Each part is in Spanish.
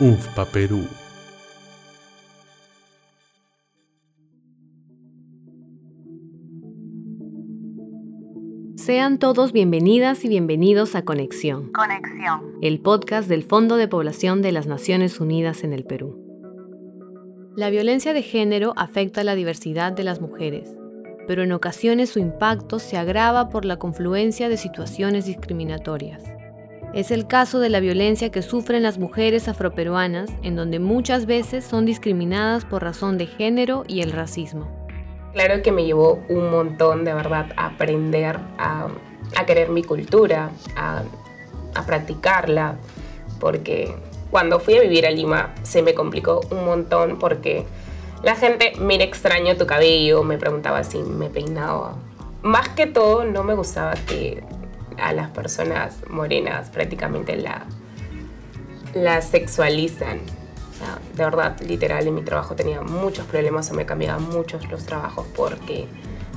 UFPA Perú. Sean todos bienvenidas y bienvenidos a Conexión. Conexión. El podcast del Fondo de Población de las Naciones Unidas en el Perú. La violencia de género afecta a la diversidad de las mujeres, pero en ocasiones su impacto se agrava por la confluencia de situaciones discriminatorias. Es el caso de la violencia que sufren las mujeres afroperuanas, en donde muchas veces son discriminadas por razón de género y el racismo. Claro que me llevó un montón de verdad a aprender a, querer mi cultura, a, practicarla, porque cuando fui a vivir a Lima se me complicó un montón porque la gente, mira extraño tu cabello, me preguntaba si me peinaba. Más que todo, no me gustaba que a las personas morenas prácticamente la, la sexualizan de verdad, literal, en mi trabajo tenía muchos problemas o me cambiaban muchos los trabajos porque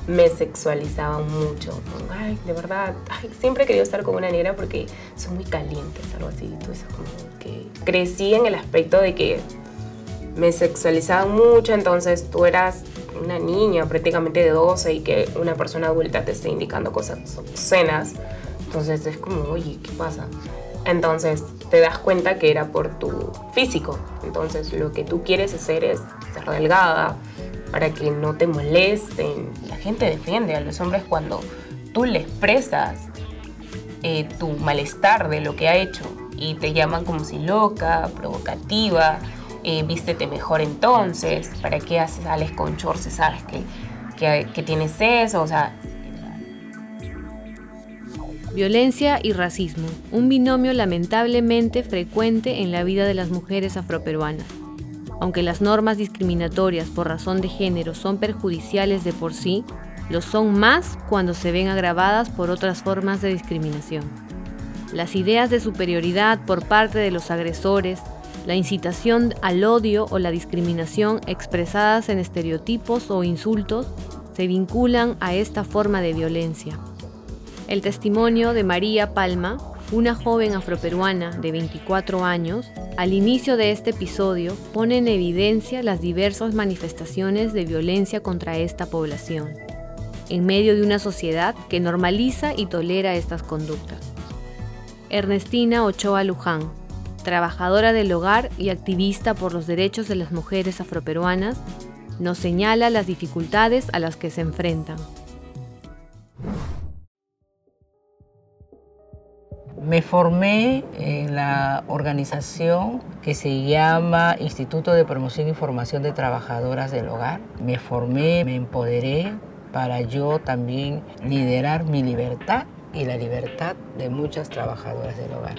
me sexualizaban mucho. Ay, de verdad, siempre he querido estar con una negra porque son muy calientes, algo así. Entonces, como que crecí en el aspecto de que me sexualizaban mucho, entonces tú eras una niña prácticamente de 12 y que una persona adulta te esté indicando cosas obscenas. Entonces es como, oye, ¿qué pasa? Entonces te das cuenta que era por tu físico. Entonces lo que tú quieres hacer es ser delgada para que no te molesten. La gente defiende a los hombres cuando tú le expresas eh, tu malestar de lo que ha hecho y te llaman como si loca, provocativa, eh, vístete mejor entonces, ¿para qué haces, sales con shorts sabes que, que, que tienes eso? O sea, Violencia y racismo, un binomio lamentablemente frecuente en la vida de las mujeres afroperuanas. Aunque las normas discriminatorias por razón de género son perjudiciales de por sí, lo son más cuando se ven agravadas por otras formas de discriminación. Las ideas de superioridad por parte de los agresores, la incitación al odio o la discriminación expresadas en estereotipos o insultos se vinculan a esta forma de violencia. El testimonio de María Palma, una joven afroperuana de 24 años, al inicio de este episodio pone en evidencia las diversas manifestaciones de violencia contra esta población, en medio de una sociedad que normaliza y tolera estas conductas. Ernestina Ochoa Luján, trabajadora del hogar y activista por los derechos de las mujeres afroperuanas, nos señala las dificultades a las que se enfrentan. Me formé en la organización que se llama Instituto de Promoción y Formación de Trabajadoras del Hogar. Me formé, me empoderé para yo también liderar mi libertad y la libertad de muchas trabajadoras del hogar.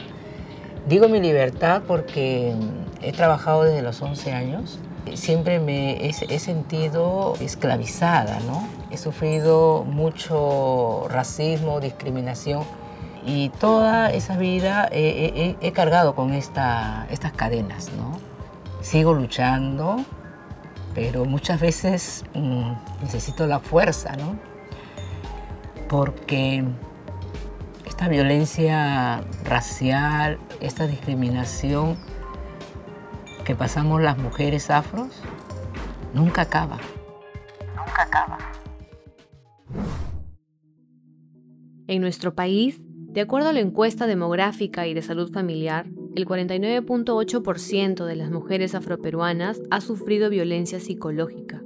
Digo mi libertad porque he trabajado desde los 11 años. Siempre me he, sentido esclavizada, ¿no? He sufrido mucho racismo, discriminación y toda esa vida he, cargado con esta, estas cadenas, ¿no? Sigo luchando, pero muchas veces mm, necesito la fuerza, ¿no? Porque esta violencia racial, esta discriminación que pasamos las mujeres afros, nunca acaba. Nunca acaba. En nuestro país, de acuerdo a la encuesta demográfica y de salud familiar, el 49.8% de las mujeres afroperuanas ha sufrido violencia psicológica,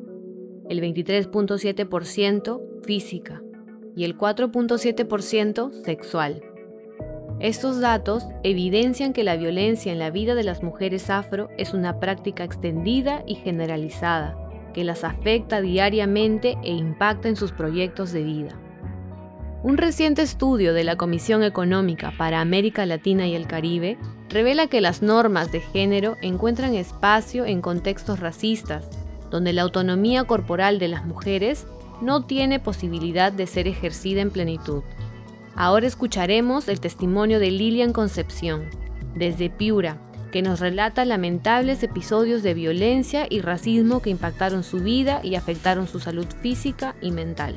el 23.7% física y el 4.7% sexual. Estos datos evidencian que la violencia en la vida de las mujeres afro es una práctica extendida y generalizada, que las afecta diariamente e impacta en sus proyectos de vida. Un reciente estudio de la Comisión Económica para América Latina y el Caribe revela que las normas de género encuentran espacio en contextos racistas, donde la autonomía corporal de las mujeres no tiene posibilidad de ser ejercida en plenitud. Ahora escucharemos el testimonio de Lilian Concepción, desde Piura, que nos relata lamentables episodios de violencia y racismo que impactaron su vida y afectaron su salud física y mental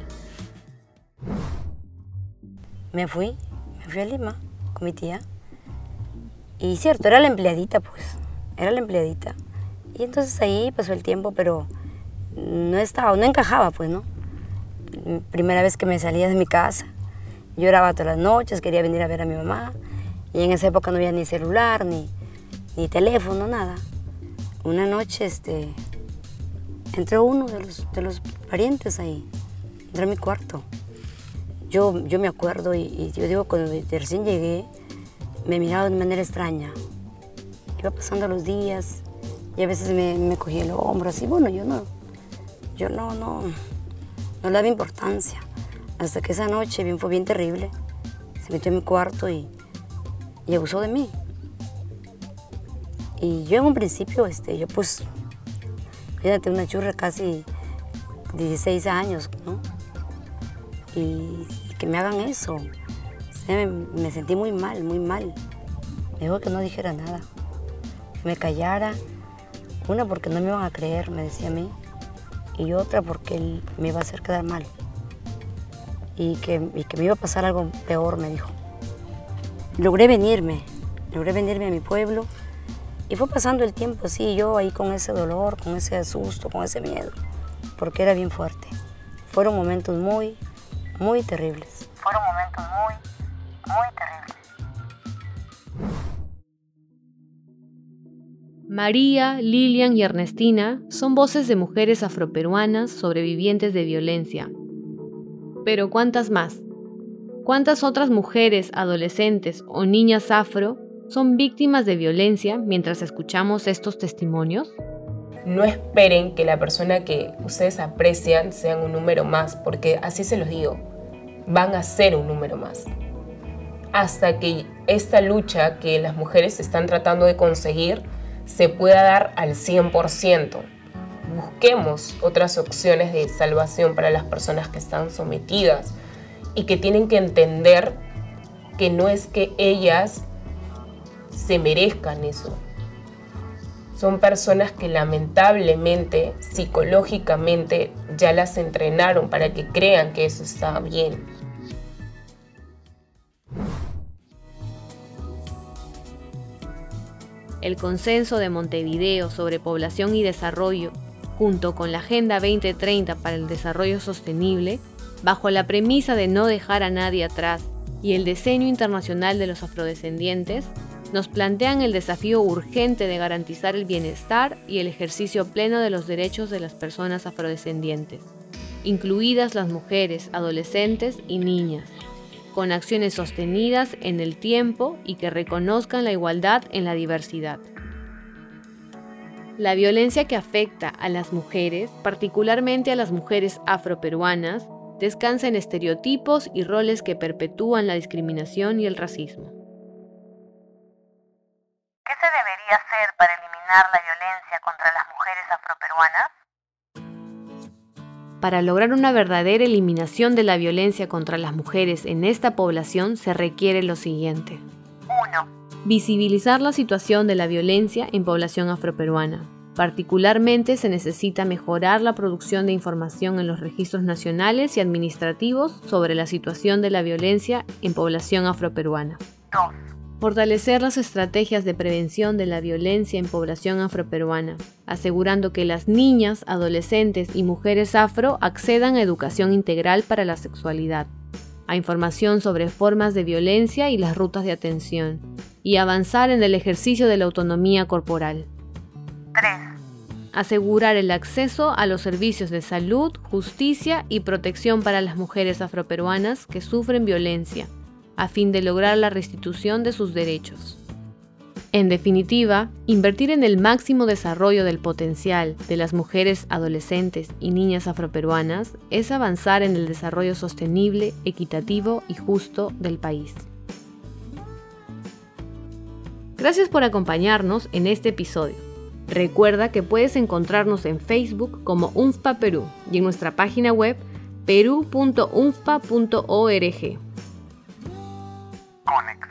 me fui, me fui a Lima con mi tía. Y cierto, era la empleadita, pues. era la empleadita. Y entonces ahí pasó el tiempo, pero no estaba, no encajaba, pues, ¿no? Primera vez que me salía de mi casa, lloraba todas las noches, quería venir a ver a mi mamá. Y en esa época no había ni celular, ni, ni teléfono, nada. Una noche, este, entró uno de los, de los parientes ahí, entró a mi cuarto. Yo, yo me acuerdo y, yo digo, cuando recién llegué, me miraba de manera extraña. Iba pasando los días y a veces me, me cogía el hombro así. Bueno, yo no, yo no, no, no le daba importancia. Hasta que esa noche bien, fue bien terrible. Se metió en mi cuarto y, y abusó de mí. Y yo en un principio, este, yo pues, fíjate, una churra casi 16 años, ¿no? Y que me hagan eso. Me, me sentí muy mal, muy mal. Me dijo que no dijera nada, que me callara. Una porque no me iban a creer, me decía a mí, y otra porque él me iba a hacer quedar mal. Y que, y que me iba a pasar algo peor, me dijo. Logré venirme, logré venirme a mi pueblo y fue pasando el tiempo así, yo ahí con ese dolor, con ese susto, con ese miedo, porque era bien fuerte. Fueron momentos muy, muy terribles. Fueron momentos muy, muy terribles. María, Lilian y Ernestina son voces de mujeres afroperuanas sobrevivientes de violencia. Pero ¿cuántas más? ¿Cuántas otras mujeres, adolescentes o niñas afro son víctimas de violencia mientras escuchamos estos testimonios? No esperen que la persona que ustedes aprecian sean un número más, porque así se los digo, van a ser un número más. Hasta que esta lucha que las mujeres están tratando de conseguir se pueda dar al 100%. Busquemos otras opciones de salvación para las personas que están sometidas y que tienen que entender que no es que ellas se merezcan eso. Son personas que lamentablemente, psicológicamente, ya las entrenaron para que crean que eso está bien. El consenso de Montevideo sobre población y desarrollo, junto con la Agenda 2030 para el Desarrollo Sostenible, bajo la premisa de no dejar a nadie atrás y el diseño internacional de los afrodescendientes, nos plantean el desafío urgente de garantizar el bienestar y el ejercicio pleno de los derechos de las personas afrodescendientes, incluidas las mujeres, adolescentes y niñas, con acciones sostenidas en el tiempo y que reconozcan la igualdad en la diversidad. La violencia que afecta a las mujeres, particularmente a las mujeres afroperuanas, descansa en estereotipos y roles que perpetúan la discriminación y el racismo. Hacer para eliminar la violencia contra las mujeres afroperuanas? Para lograr una verdadera eliminación de la violencia contra las mujeres en esta población se requiere lo siguiente. 1. Visibilizar la situación de la violencia en población afroperuana. Particularmente se necesita mejorar la producción de información en los registros nacionales y administrativos sobre la situación de la violencia en población afroperuana. 2. Fortalecer las estrategias de prevención de la violencia en población afroperuana, asegurando que las niñas, adolescentes y mujeres afro accedan a educación integral para la sexualidad, a información sobre formas de violencia y las rutas de atención, y avanzar en el ejercicio de la autonomía corporal. 3. Asegurar el acceso a los servicios de salud, justicia y protección para las mujeres afroperuanas que sufren violencia, a fin de lograr la restitución de sus derechos. En definitiva, invertir en el máximo desarrollo del potencial de las mujeres, adolescentes y niñas afroperuanas es avanzar en el desarrollo sostenible, equitativo y justo del país. Gracias por acompañarnos en este episodio. Recuerda que puedes encontrarnos en Facebook como UNFPA Perú y en nuestra página web peru.unfpa.org. Conex.